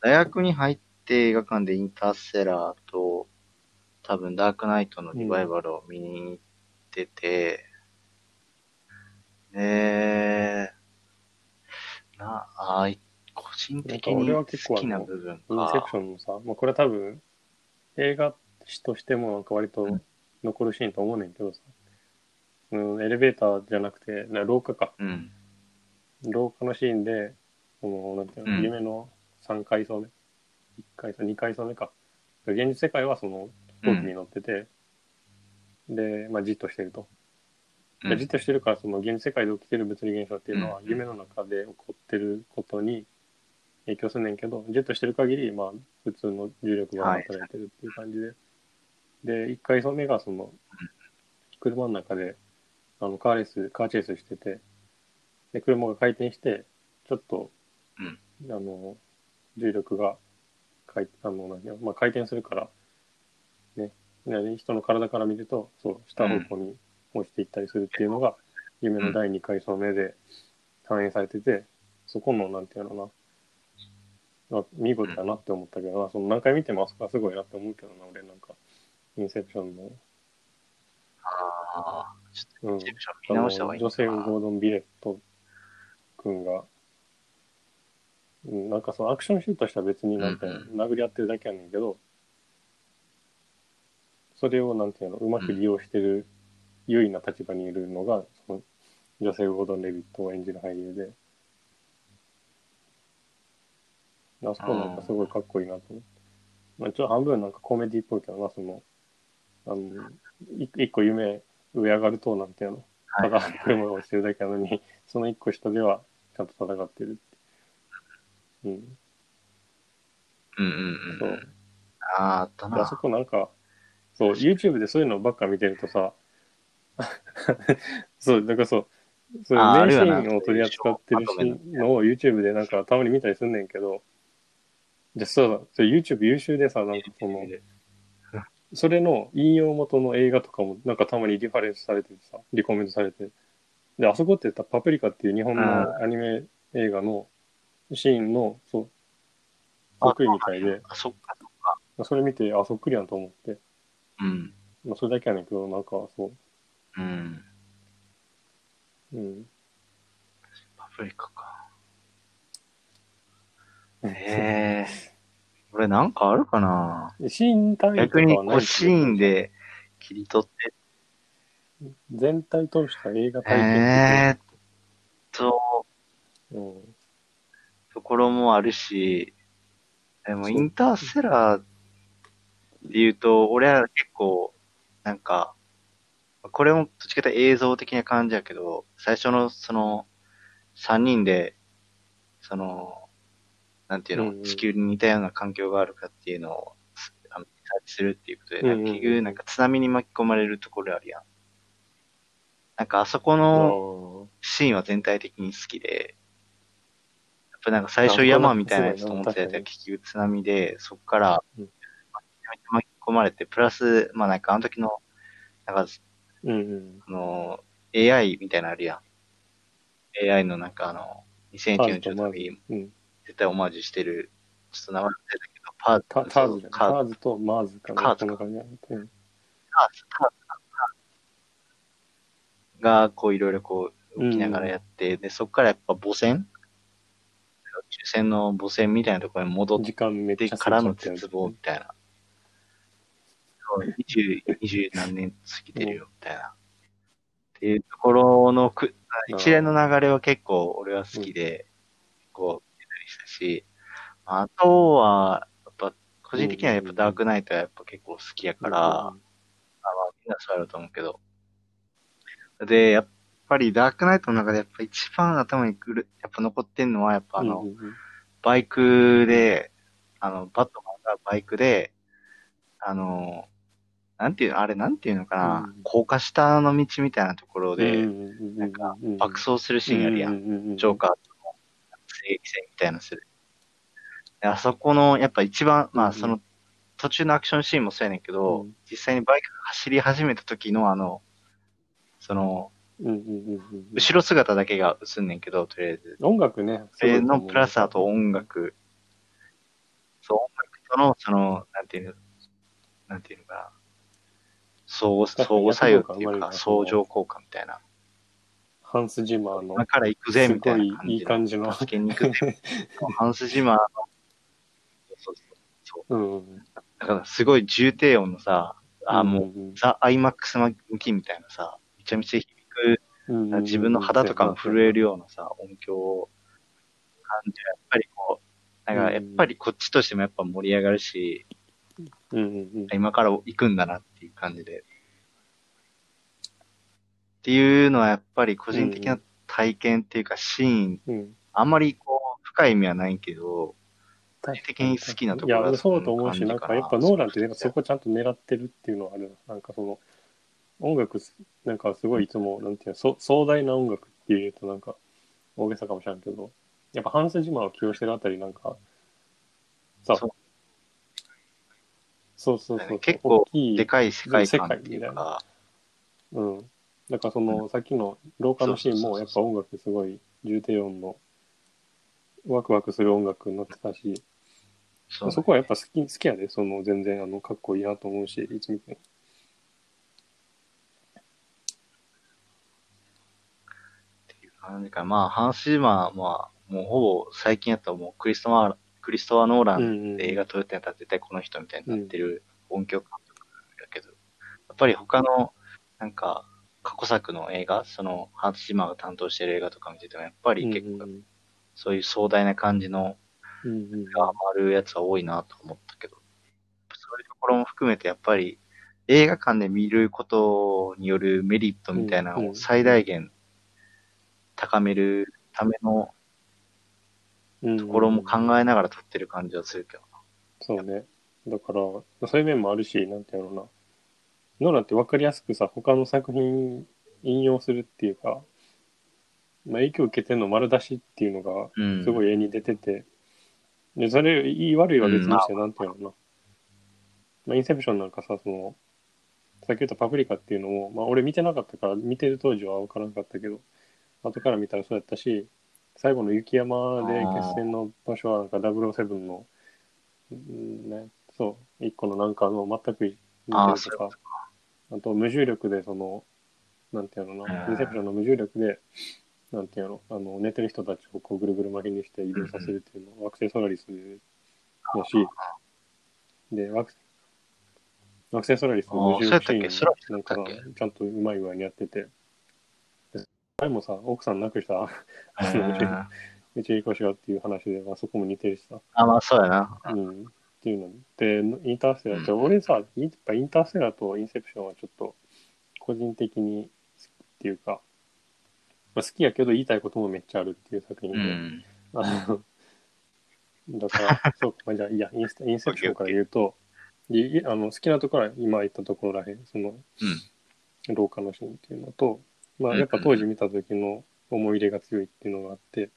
大学に入って映画館でインターステラーと、多分ダークナイトのリバイバルを見に行ってて、で、な、あー個人的に好きな部分インセプかシ。ョンのさ、まあ、これ多分、映画史としてもなんか割とうん残るシーンと思うねんけどさ、うん、エレベーターじゃなくて、な廊下か。うん。廊下のシーンで、その、なんていうの、うん。夢の3階層目、1階層、2階層目か。現実世界はその飛行機に乗ってて、で、まあ、じっとしてると。うん。じっとしてるからその現実世界で起きてる物理現象っていうのはうん。夢の中で起こってることに影響するねんけどじっとしてる限りまあ普通の重力が働いてるっていう感じで、で1回目がその車の中であのカーレースカーチェイスしててで車が回転してちょっと、うん。あの重力が回あの何やまあ、回転するからね。ね人の体から見るとそう下方向に落ちていったりするっていうのが、夢の第2回その目で反映されてて、そこのなんていうのなあ見事だなって思ったけどな、その何回見てもあそこはすごいなって思うけどな俺なんか。インセプションの、ああ、ちょっうん。と、インセプション見直した方がいい女性のかなゴードン・ビレット君が、うん、なんかそのアクションシーンとしては別になんかうんう殴り合ってるだけやねんけど、それをなんていうのうまく利用してる優位な立場にいるのがその女性ゴードン・レビットを演じる俳優で。あそこなんかすごいかっこいいなと思って、まあ、ちょっと半分なんかコメディっぽいけどなそのあのい一個夢上上がるとなんていうの。はい。ただ車が落ちてるだけなのに、その一個下ではちゃんと戦ってるって。うん。うんうんうん。そう。ああ、あったであそな。こなんか、そう、YouTube でそういうのばっか見てるとさ、そう、なんかそう、そういう名シるよなーンを取り扱ってるシーンのを YouTube でなんかたまに見たりすんねんけど、じゃあそうだ、YouTube 優秀でさ、なんかその、それの引用元の映画とかもなんかたまにリファレンスされててさ、リコメントされて。で、あそこってさパプリカっていう日本のアニメ映画のシーンの、そう、そっくりみたいで、あ、そっか。それ見て、あ、そっくりやんと思って。うん。まあ、それだけやねんけど、なんかそうん。う、うん。パプリカか。へえ。これなんかあるかな？シーン単位とかはないシーンで切り取って、全体通した映画体験えーっと、的うん。ところもあるし、でもインターステラーって言うと、俺は結構、なんか、これもどっちかというと映像的な感じやけど、最初のその、3人で、その、なんていうの、うんうん地球に似たような環境があるかっていうのを、すあのするっていうことで、うんうん結局なんか津波に巻き込まれるところあるやん。なんかあそこあのーシーンは全体的に好きで、やっぱなんか最初山みたいなやつと思ってたやつが結局津波で、そこからうん巻き込まれて、プラス、まあなんかあの時の、なんか、うんうん。あの、AI みたいなのあるやん。AI のなんかあの、2001年のちょっとにうん。絶対オマージュしてる、ちょっと名前忘れたけど、パータツ、ターズターズとマーズかな。カーズこんな感じやねうん。カーズ、カーズが、こういろいろこう、動きながらやって、で、そこからやっぱ母船？宇宙船の母船みたいなところに戻ってからの絶望みたいな。そう20、20何年過ぎてるよ、みたいな。っていうところのく、一連の流れは結構俺は好きで、こう、見たりしたし、あとは、やっぱ、個人的にはやっぱダークナイトはやっぱ結構好きやから、あまあみんなそうやろうと思うけど。で、やっぱりダークナイトの中でやっぱ一番頭にくる、やっぱ残ってんのはやっぱあの、うんうんうん。バイクで、あの、バットマンがバイクで、あの、なんていうの、あれなんていうのかな、うん。高架下の道みたいなところで、なんかうん爆走するシーンあるやん。んジョーカーとの正義戦みたいなのする。であそこの、やっぱ一番、まうん。あその、途中のアクションシーンもそうやねんけど、うん。実際にバイクが走り始めた時のあの、その、後ろ姿だけが映んねんけど、とりあえず。音楽ね。それのプラスあと音楽。そう、音楽との、その、なんていうの、なんていうのかな。相相互作用っていうか、相乗効果みたいな。ハンス・ジマーの今から行くぜ、みたいな感じの。すごいいい感じの助けに行くぜ。ハンスジマーの、そうそうそう。うんうんだからすごい重低音のさ、あ、もう、うんザ・アイマックス向きみたいなさ、めちゃめちゃ響く、自分の肌とかも震えるようなさ、音響を感じる。やっぱりこう、なんかやっぱりこっちとしてもやっぱ盛り上がるし、うんうんうん今から行くんだなっていう感じで。っていうのはやっぱり個人的な体験っていうかシーン、うん。あんまりこう、深い意味はないけど、体的に好きなところはいや、そうだと思うし、ななんかやっぱノーランってそこちゃんと狙ってるっていうのはあるな。なんかその、音楽す、なんかすごいいつも、なんていうの、そ壮大な音楽っていうとなんか大げさかもしれんけど、やっぱハンス・ジマーを起用してるあたりなんか、さ、そう。そうそうそう結構大きいでかい世界観っていうか、うん。だからその、さっきの廊下のシーンも、やっぱ音楽すごい重低音の、ワクワクする音楽になってたし、そこはやっぱ好き、好きやで、その、全然、あの、かっこいいなと思うし、いつ見ても。っていう感じか。まあ、ハンス・ジマーは、もうほぼ最近やったらもうクリストマー、クリストワー・ノーラン。で映画撮るってなったら絶対この人みたいになってる音響監督だけど、やっぱり他の、なんか、過去作の映画、その、ハンス・ジマーが担当してる映画とか見てても、やっぱり結構、うんそういう壮大な感じの。が回るやつは多いなと思ったけど、そういうところも含めてやっぱり映画館で見ることによるメリットみたいなのを最大限高めるためのうんところも考えながら撮ってる感じはするけどな。そうね。だから、そういう面もあるし、なんていうのな。ノーランって分かりやすくさ、他の作品引用するっていうか、まあ、影響を受けてるの丸出しっていうのが、うん。すごい絵に出てて、で、それ、いい悪いは別にして、なんていうのかな。まあ、インセプションなんかさ、その、さっき言ったパプリカっていうのも、まあ、俺見てなかったから、見てる当時は分からなかったけど、後から見たらそうやったし、最後の雪山で決戦の場所はなんか007の、うんね、そう、一個のなんかの全く似てるとか、あと無重力でその、なんていうのかな、うん。インセプションの無重力で、なんていうの、あの、寝てる人たちをこうぐるぐる巻きにして移動させるっていうのを惑星ソラリスだし、で、惑惑星ソラリスの無重力シあーンなんかちゃんとうまい具合にやってて、で前もさ、奥さん亡くしたあうの宇宙ん宇宙飛行士がっていう話で、まあ、そこも似てるしさ、あ、まあそうやな。うん、っていうので、インターステラーって、俺さ、やっぱインターステラーとインセプションはちょっと個人的に好きっていうか、まあ、好きやけど言いたいこともめっちゃあるっていう作品で、うん。あのだから、そうか、まあじゃあ、いや、インスインセプションから言うと、いあの好きなところは今言ったところらへん、そのうん。廊下のシーンっていうのと、まあ、うんやっぱ当時見た時の思い入れが強いっていうのがあって、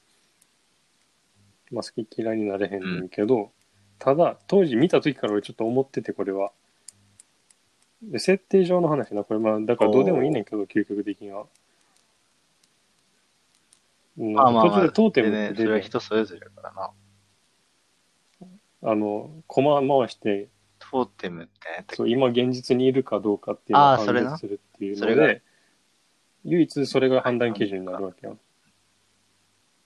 まあ、好き嫌いになれへんねんけど、ただ、当時見た時から俺ちょっと思ってて、これは。で設定上の話な、これ、まあ、だからどうでもいいねんけど、究極的には。うん。まあまあまあ、途中でトーテムでね、って出るやん。それは人それぞれだからな。あの、駒回して、トーテムってそう、今現実にいるかどうかっていうのを判あーそれな。断するっていうので、唯一それが判断基準になるわけやん。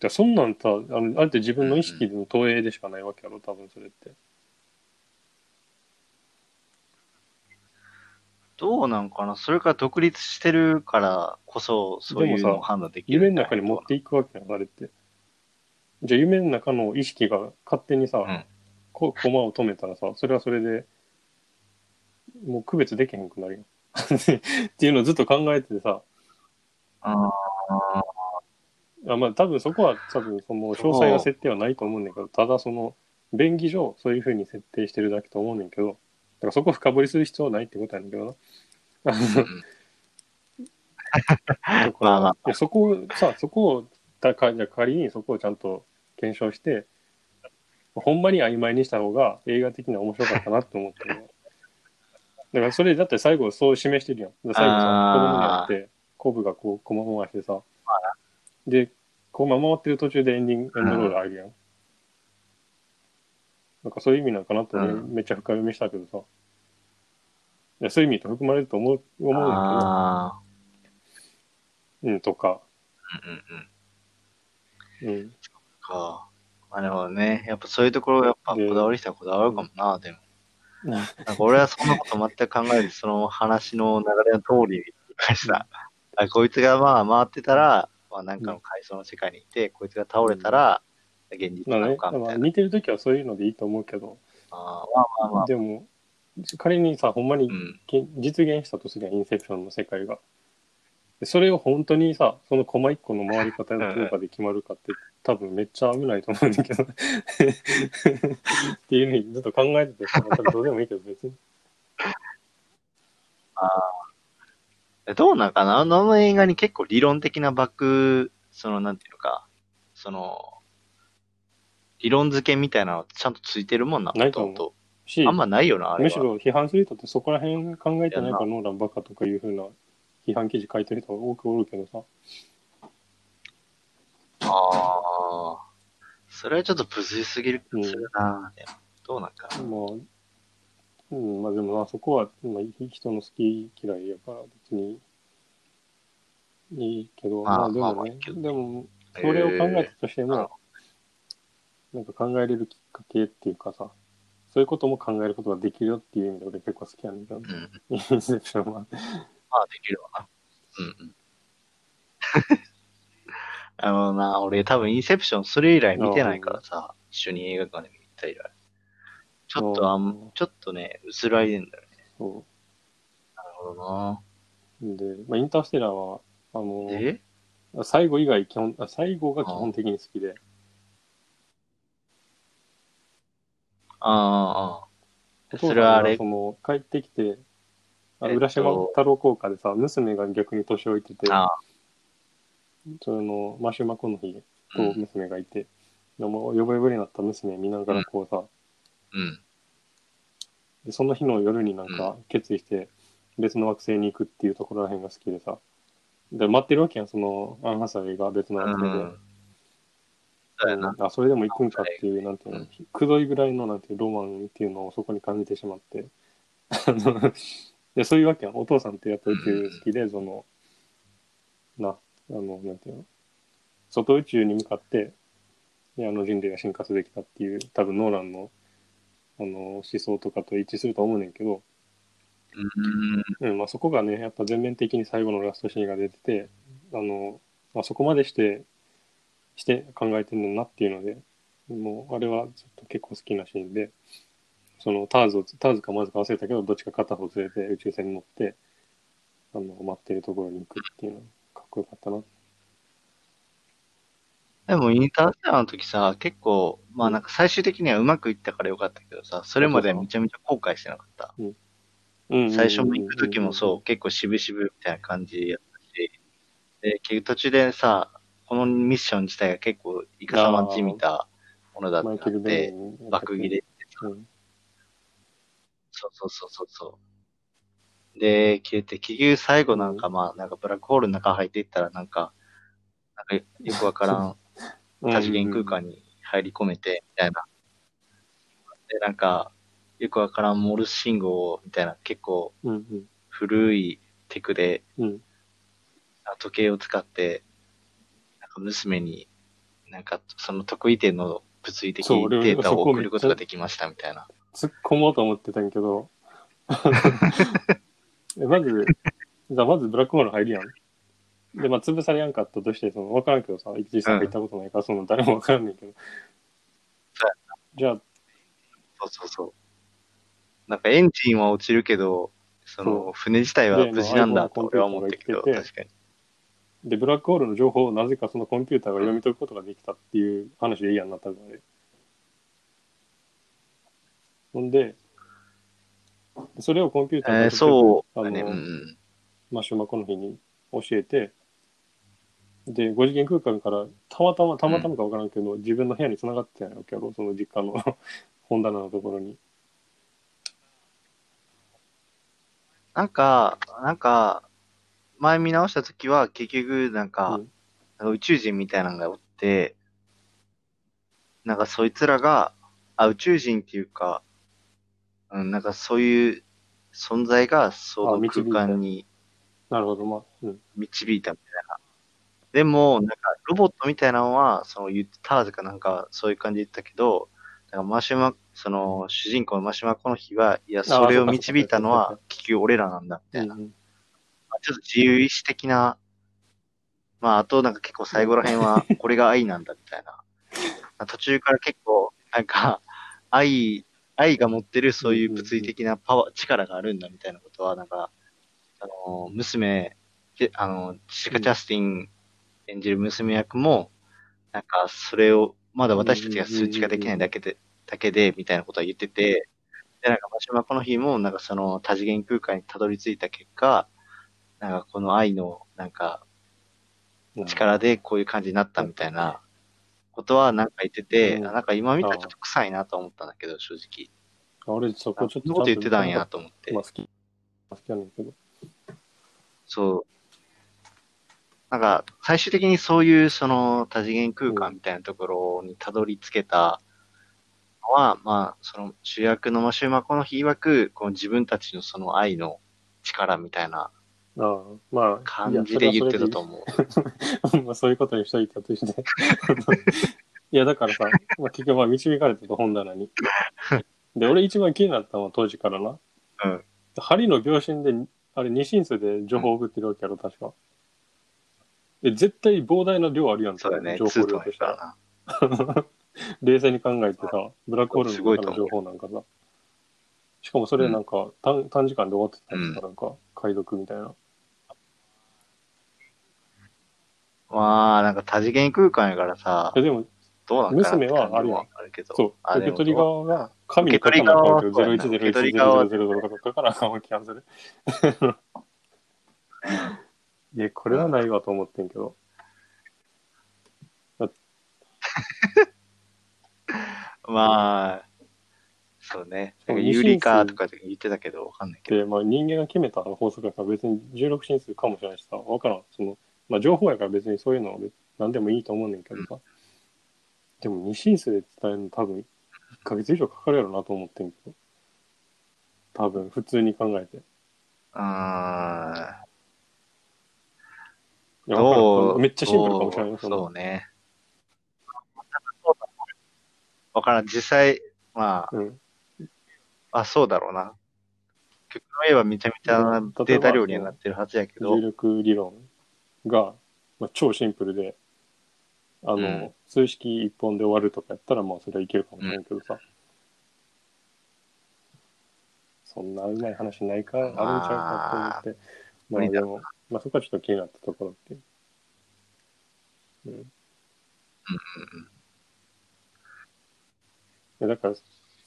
じゃそんなんさ、あのあれって自分の意識の投影でしかないわけやろ、多分それって。どうなんかな？それから独立してるからこそ、そういうのを判断できる夢の中に持っていくわけやん、あれって。じゃあ夢の中の意識が勝手にさ、んこ駒を止めたらさ、それはそれで、もう区別できへんくなるよ。っていうのをずっと考えててさ、ああまあ多分そこは多分その詳細な設定はないと思うねんだけど、ただその便宜上そういう風に設定してるだけと思うねんけど、だからそこ深掘りする必要はないってことやねんけどな。まあまあそこをさ、そこを、だかじゃあ仮にそこをちゃんと検証して、ほんまに曖昧にした方が映画的には面白かったなって思ってるの。だからそれだって最後そう示してるやん。で最後さ、子供に会って、コブがこう、駒回してさ、で、駒回ってる途中でエンディング、エンドロールあるやん。なんかそういう意味なんかなって、ねうんめっちゃ深読みしたけどさ。いやそういう意味と含まれると思う、思うんだあけど、うん、とか、ーうんうんうん。うん。か。まあなるほどね。やっぱそういうところやっぱこでだわり人はこだわるかもな、でも。なんか俺はそんなこと全く考えず、その話の流れの通りにました。あこいつがまあ回ってたら、まあなんかの階層の世界にいて、こいつが倒れたら、現実まあねなのか、みまあ、たいな。似てるときはそういうのでいいと思うけど、あーまあまあまあ。でも、仮にさ、ほんまにうん。け実現したとすりゃ、インセプションの世界が。でそれを本当にさ、そのコマ一個の回り方の効果で決まるかって、多分めっちゃ危ないと思うんだけど。っていうふうにずっと考えててさ、多分どうでもいいけど別に。え どうなんかな？あの映画に結構理論的なバック、その、なんていうのか、その、理論付けみたいなのちゃんとついてるもんな、ないと思うほとあんまないよな、あれは。むしろ批判する人ってそこら辺考えてないかやらノーランバカとかいうふうな批判記事書いてる人が多くおるけどさ。ああ。それはちょっとブスすぎるうんするな、どうなんかな？まあ、うん、まあでもな、そこは、まあ、人の好き嫌いやから別にいいけど、まあまあでまあもね、でも、それを考えたとしてえーも、なんか考えれるきっかけっていうかさ、そういうことも考えることができるよっていう意味で俺結構好きやねんけど、うん。インセプションは。まあ、できるわな。うんうん。あのな、俺多分インセプションそれ以来見てないからさ、一緒に映画館で見た以来。ちょっとあうんん、ちょっとね、薄らいでんだよね。そなるほどな。う。で、まあ、インターステラーは、あの、え？最後以外基本、あ最後が基本的に好きで、ああ、ああ。それはあれ？がそ、の帰ってきて、あえっと浦島太郎効果でさ、娘が逆に年老いてて、ああ、そのマシュマコの日とうん。娘がいて、でもヨボヨボになった娘見ながらこうさ、うん。でその日の夜になんか決意して別の惑星に行くっていうところらへんが好きでさ、で待ってるわけやん、そのアンハサウェイが別の惑星で。うん。そうやな。あそれでも行くんかっていう、なんていうの、くどいぐらいのなんていうロマンっていうのをそこに感じてしまって、でそういうわけやん、お父さんってやっぱ宇宙好きで、その、な、あの、なんていうの、外宇宙に向かって、であの人類が進化できたっていう、多分ノーランのあの思想とかと一致すると思うねんけど、うん。うんまあ、そこがね、やっぱ全面的に最後のラストシーンが出てて、あの、まあ、そこまでして、して考えてんねんなっていうので、もう、あれはちょっと結構好きなシーンで、そのターズを、ターズかまずか忘れたけど、どっちか片方連れて宇宙船に乗って、あの、待ってるところに行くっていうのがかっこよかったな。でも、インターステラーの時さ、結構、まあなんか最終的にはうまくいったからよかったけどさ、それまでめちゃめちゃ後悔してなかった？うん最初も行く時もそう、結構渋々みたいな感じやったし、で、結局途中でさ、このミッション自体が結構いかさまじみたものだったんで。爆切れってさ、うん。そうそうそうそうそう。で、消えて、結局最後なんかまあ、なんかブラックホールの中入っていったらなんか、なんかよくわからん多次元空間に入り込めて、みたいな。で、なんか、よくわからんモールス信号みたいな結構。古いテクで、うん。時計を使って、なんか娘に、なんかその得意点の物理的データを送ることができましたみたいな。突っ込もうと思ってたんやけど、えまず、じゃあまずブラックホール入るやん。で、まあ、潰されやんかったとして、その、わからんけどさ、実際入ったことないから、その、誰もわからんねんけど。そうじゃあ、そうそうそう。なんかエンジンは落ちるけど、その船自体は無事なんだと俺は思ったけど、確かに。で、ブラックホールの情報をなぜかそのコンピューターが読み解くことができたっていう話でいいやんな、多分あれ。ほんで、それをコンピューターがえー、そうあの、だね。うんうん。マッシュマコの日に教えて、で、5次元空間からたまたま、たまたまかわからんけど、自分の部屋に繋がってないわけやろ、その実家の 本棚のところに。なんか、なんか、前見直したときは結局なんか、うんなんか宇宙人みたいなのがおって、なんかそいつらが、あ、宇宙人っていうか、うん、なんかそういう存在がその空間になるほど、まあ、うん。導いたみたいな。でも、なんかロボットみたいなのは、その言ってターズかなんかそういう感じで言ったけど、なんかマシュマ、その主人公のマシュマこの日は、いや、それを導いたのは結局俺らなんだ、みたいな。うんちょっと自由意志的な、まあ、あとなんか結構最後ら辺は、これが愛なんだみたいな。まあ途中から結構、なんか、愛、愛が持ってるそういう物理的なパワー、力があるんだみたいなことは、なんか、あの、娘であの、ジェシカ・ジャスティン演じる娘役も、なんか、それを、まだ私たちが数値化できないだけで、だけで、みたいなことは言ってて、で、なんか、マシュマこの日も、なんかその多次元空間にたどり着いた結果、なんかこの愛の、なんか、力でこういう感じになったみたいなことはなんか言ってて、うんなんか今見たらちょっと臭いなと思ったんだけど、正直。俺そこちょっとこと言ってたんやと思ってまあ。好き。好きやねんけど。そう。なんか、最終的にそういうその多次元空間みたいなところにたどり着けたのは、まあ、その主役のマシューマコの日曰く、この自分たちのその愛の力みたいなまあ。感じで言ってたと思う。う。まあそういうことにしといたとして。いや、だからさ、まあ、結局まあ導かれてた本棚に。で、俺一番気になったのは当時からな。うん。針の秒針で、あれ二進数で情報を送ってるわけやろ、確か。え、絶対膨大な量あるやんそうだね、情報量としたら。な。冷静に考えてさ、ブラックホールの中の情報なんかさ。しかもそれなんか短短時間で終わってたんですか、なんか解読みたいな。まあ、なんか多次元空間やからさえ、でも、どうなん娘はあるやんあるけど。そう、受け取り側が紙に書かなあかんけど、受け取り側は010100とか書かなあかんわけやん、それ。いや、これはないわと思ってんけど。まあ、そうね。なんか有利かとかで言ってたけど、わかんないけど。で、まあ人間が決めた法則だから別に16進数かもしれないしさ、わからん。その、まあ情報やから別にそういうのは何でもいいと思うねんけどさ。でも2進数で伝えるの多分1ヶ月以上かかるやろなと思ってんけど。多分普通に考えて。あいめっちゃシンプルかもしれないよそうね。わからん。実際、まうん。あ、あ、そうだろうな。曲の絵はめちゃめちゃなデータ量にはなってるはずやけど重、力理論が、まあ、超シンプルで、あの、うん数式一本で終わるとかやったら、まあそれはいけるかもしれんけどさ。そんなうまい話ないか、あるんちゃうかと思って。まあでも、まあそこはちょっと気になったところっていう。うん。いやだから、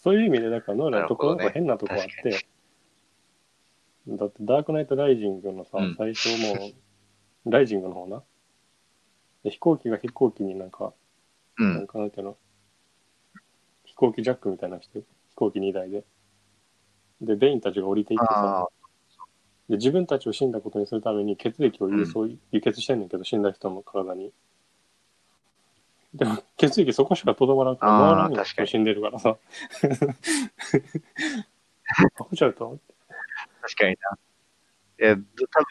そういう意味で、だから、ノーランのところが変なとこあって、だって、ダークナイトライジングのさ、うん最初もう、ライジングの方な。で飛行機が飛行機になんか、うなんん。かなんていうの、飛行機ジャックみたいなのして、飛行機2台で。で、ベインたちが降りていってさあ、で自分たちを死んだことにするために血液を輸送、輸血してんねんけど、死んだ人の体に。でも、血液そこしかとどまらんから、あー回らんよ確かに死んでるからさ。アホちゃうと？確かにな。いや、多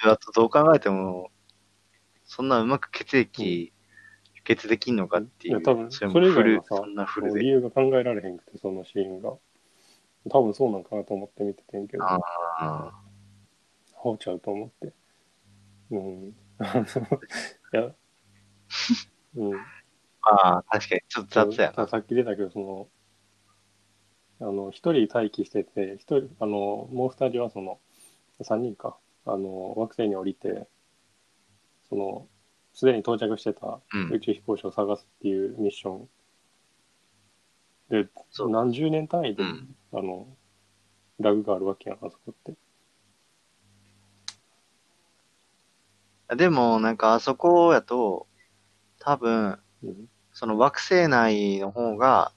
分、あとどう考えても、そんなうまく血液、輸血できんのかっていう。いや多分それもそれ以外の、さそんなフルで。理由が考えられへんくて、そのシーンが。多分そうなんかなと思って見ててんけど、あアあ。ホちゃうと思って。うん。いや、うん。まあ、確かに、ちょっと雑やな。さっき出たけど、その、あの、一人待機してて、一人、あの、もう二人はその、三人か、あの、惑星に降りて、その、すでに到着してたうん宇宙飛行士を探すっていうミッション。で、そう何十年単位で、うん。あの、ラグがあるわけやん、あそこって。でも、なんか、あそこやと、多分、うん。その惑星内の方が、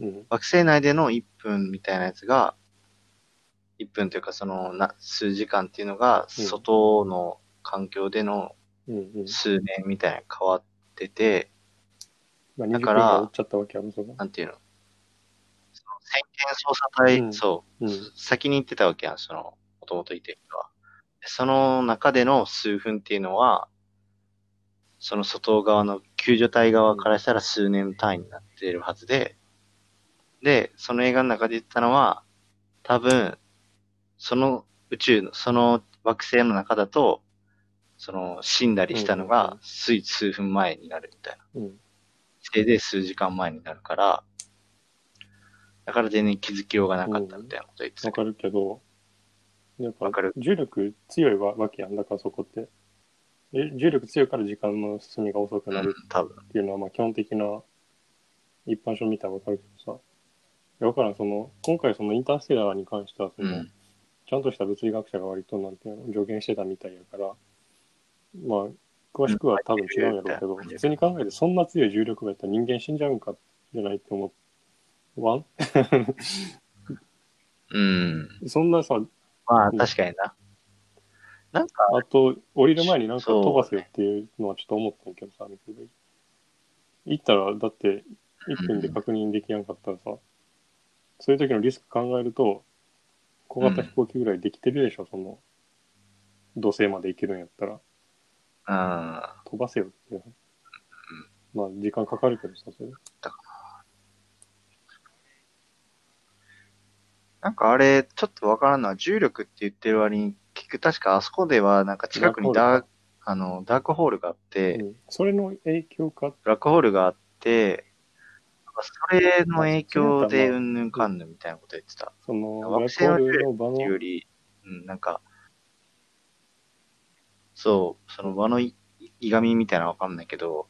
うん。惑星内での1分みたいなやつが、1分というかそのな数時間っていうのが、うん外の環境でのうん。うん。数年みたいな変わってて、まあ、20分だからが落ちちゃったわけやろ、そこ。なんていうの？その先見捜査隊、うんそう、うん。先に行ってたわけやん、その、もともといてる人は。でその中での数分っていうのは、その外側の救助隊側からしたら数年単位になってるはずで、で、その映画の中で言ったのは、多分、その宇宙の、その惑星の中だと、その死んだりしたのうんうんうんが数数分前になるみたいな。うん。せいで数時間前になるから、だから全然気づきようがなかったみたいなこと言ってたけどわかるけど、やっぱわかる重力強いわわけやん。だからそこって。え重力強いから時間の進みが遅くなる。っていうのは、まあ基本的な一般書見たらわかるけどさ。わからん、その、今回そのインターステラーに関しては、その、うん。ちゃんとした物理学者が割と、なんていうの、助言してたみたいやから、まあ、詳しくは多分違うんやろうけど、うん普通に考えてそんな強い重力がやったら人間死んじゃうんかじゃないって思う。わん？うん。そんなさ、まあ、うん確かにな。なんか、あと、降りる前になんか飛ばせよっていうのはちょっと思ったんやけどさ、見てて行ったら、だって、1分で確認できやんかったらさ、そういう時のリスク考えると、小型飛行機ぐらいできてるでしょ、その、土星まで行けるんやったら、うん。飛ばせよっていう。まあ、時間かかるけどさ、それ。なんかあれ、ちょっとわからんのは、重力って言ってる割に、結局確かあそこでは、なんか近くにダーク、あの、ダークホールがあって、うん、それの影響か、ブラックホールがあって、それの影響で、まあうんぬんかんぬんみたいなこと言ってた。その、惑星の重ルの場っていうよの、り、うん、なんか、そう、その場のいいがみみたいなのわかんないけど、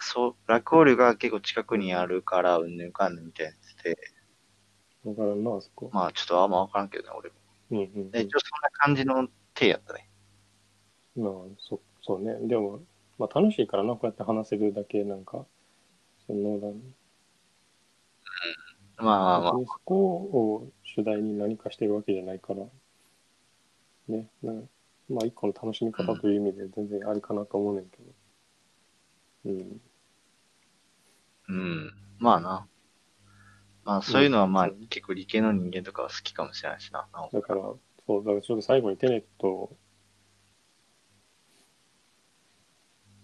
そう、ブラックホールが結構近くにあるから、うんぬんかんぬんみたいなやつで、わからんな、あそこ。まあちょっとあんまわからんけどね、俺も。うんうん、うんで一応そんな感じの手やったね。まあ、そ、そうね。でも、まあ楽しいからな、こうやって話せるだけ、なんか、その、なんまあまあまあそこを主題に何かしてるわけじゃないから、ね、なまあ一個の楽しみ方という意味で全然ありかなと思うねんけど。うん。うん。まあな。まあそういうのはまあ、うん結構理系の人間とかは好きかもしれないしな。だから、そう、だからちょっと最後にテネット、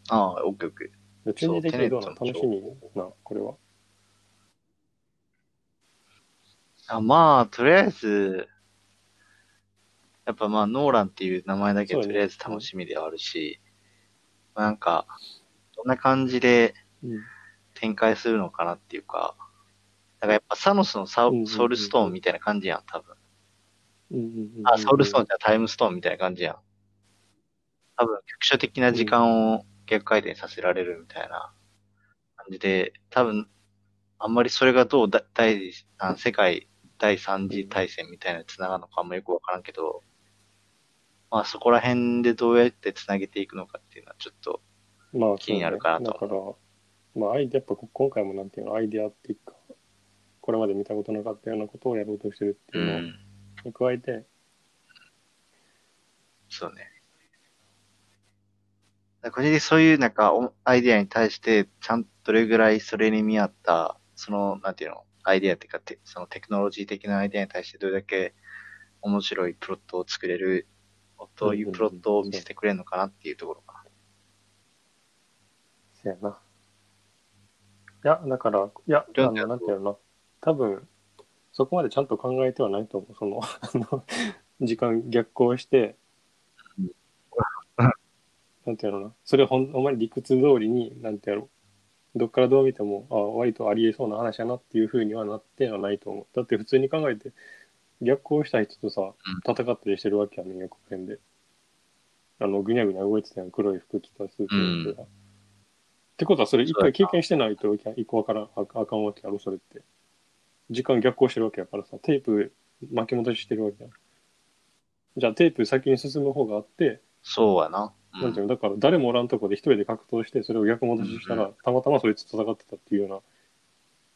ああ、オッケーオッケー。でチェンジ的にどうなの楽しみな、これは？あまあ、とりあえず、やっぱまあ、ノーランっていう名前だけとりあえず楽しみではあるし、まあなんか、どんな感じでうん。展開するのかなっていうか、だからやっぱサノスのサソウルストーンみたいな感じやん、多分。うんうんうんうんあ、ソウルストーンじゃタイムストーンみたいな感じやん。多分、局所的な時間を逆回転させられるみたいな感じで、多分、あんまりそれがどうだ第あ世界第三次大戦みたいなつながるのかあんまよくわからんけど、まあそこら辺でどうやってつなげていくのかっていうのはちょっと、まあ、気になるかなとだから、まあ、アイデア、やっぱこ今回もなんていうの、アイデアっていうか、これまで見たことなかったようなことをやろうとしてるってういうのん、に加えて、そうね。だから個人的にそういうなんかおアイデアに対して、ちゃんとどれぐらいそれに見合った、その、なんていうの、アイデアっていうか、てそのテクノロジー的なアイデアに対してどれだけ面白いプロットを作れる、というプロットを見せてくれるのかなっていうところかな。せやな。いや、だから、いや、あの、なんていうのな、多分、そこまでちゃんと考えてはないと思う。その、あの、時間逆行してうん、なんていうのな、それほん、ほんまに理屈通りに、なんてやろう、どっからどう見ても、あ割とありえそうな話やなっていうふうにはなってはないと思う。だって普通に考えて、逆行した人とさ、戦ったりしてるわけやねん、予告編で。あの、ぐにゃぐにゃ動いてたやん、黒い服着たスーツの人が。ってことは、それ一回経験してないと一個わからん、ああかんわけやろ、それって。時間逆行してるわけやからさ、テープ巻き戻ししてるわけやん。じゃあテープ先に進む方があって、そうやな。うなんていうの、だから誰もおらんとこで一人で格闘して、それを逆戻ししたら、うんたまたまそいつと戦ってたっていうよう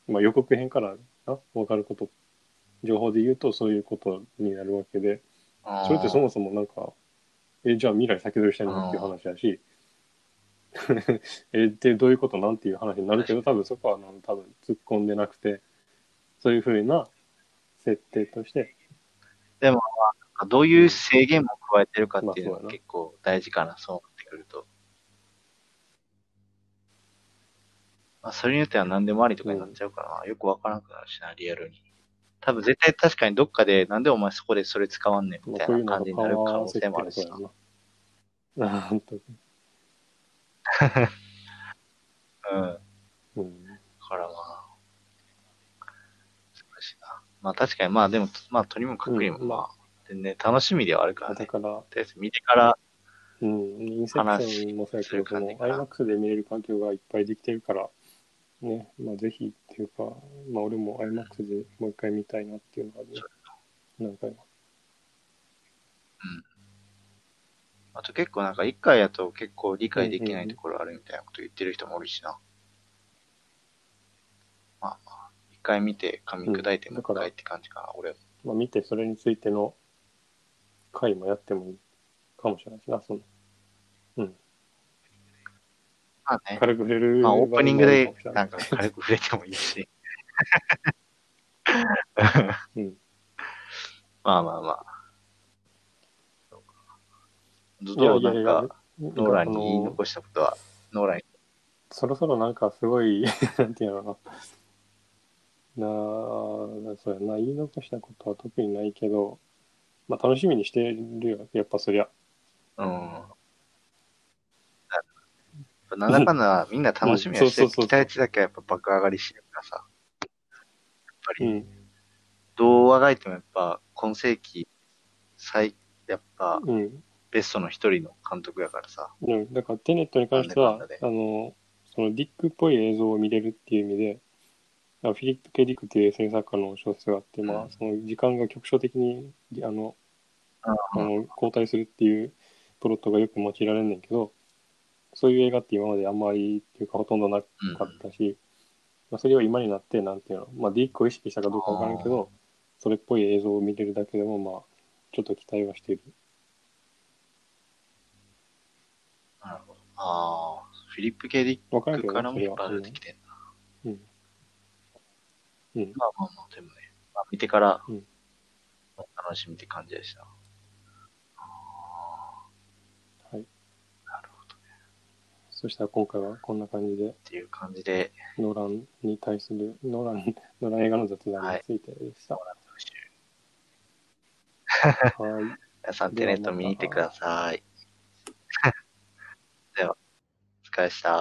な、まあ予告編からな、わかること、情報で言うとそういうことになるわけで、それってそもそもなんか、え、じゃあ未来先取りしてんのっていう話だし、え、で、どういうことなんていう話になるけど、多分そこは多分突っ込んでなくて、そういうふうな設定として、どういう制限も加えてるかっていうのまあそうやなが結構大事かな、そうなってくると。まあ、それによっては何でもありとかになっちゃうからな、よくわからなくなるしな、リアルに。多分絶対確かにどっかで、なんでお前そこでそれ使わんねんみたいな感じになる可能性もあるしな。な。なんと、うん。だうん。からまあ、難しいな。まあ確かにまあでも、まあとにもかくにもうんまあ、全然楽しみではあるからね。だから、とりあえず見てから、うん、インセプションもそうやけど、話するその感じかな。IMAX で見れる環境がいっぱいできてるから、ね、まあぜひっていうか、まあ俺も IMAX でもう一回見たいなっていうのがね、何回も。あと結構なんか一回やと結構理解できないところあるみたいなこと言ってる人もおるしな。まあ回見て噛み砕いてうんもう一回って感じかな、俺も。まあ見てそれについての回もやってもいいかもしれないしな、その、まあね。軽く触れるまあオープニングでなんるか軽く触れてもいいし。うん まあまあまあ。そうかどいやうなんか、ノーランに言い残したことは、ノーランに。そろそろなんかすごい、なんていうのかな。なあ、そうやな、言い残したことは特にないけど、まあ楽しみにしてるよ、やっぱそりゃ。うん。なんだかんだみんな楽しみはし。うんそうそうそう期待値だけはやっぱ爆上がりしてるからさ。やっぱり、うん。どうあがいてもやっぱ今世紀最、やっぱうん。ベストの一人の監督やからさ。うん、だからテネットに関しては、なんでかんだであの、そのディックっぽい映像を見れるっていう意味で、あフィリップ・ケ・ディックっていう制作家の小説があって、まうんあ、その時間が局所的に、あの、ああの交代するっていうプロットがよく用いられんねんけど、そういう映画って今まであんまりっていうかほとんどなかったし、まあ、それを今になって、なんていうの、まあ、ディックを意識したかどうかわからんけど、それっぽい映像を見れるだけでも、まあ、ちょっと期待はしている。なるほど。ああ、フィリップ・ケディわからんけどね、ックからもいっそれは。ぱい出てきてんな。うん。うん。まあまあまあ、でもね、まあ、見てから、うん楽しみって感じでした。あはい。ーなるほどね。そしたら今回はこんな感じで、っていう感じで、ノーランに対する、ノーラン、ノーラン映画の雑談についてでした。はい。皆さんテネット見に行ってください。では、お疲れした。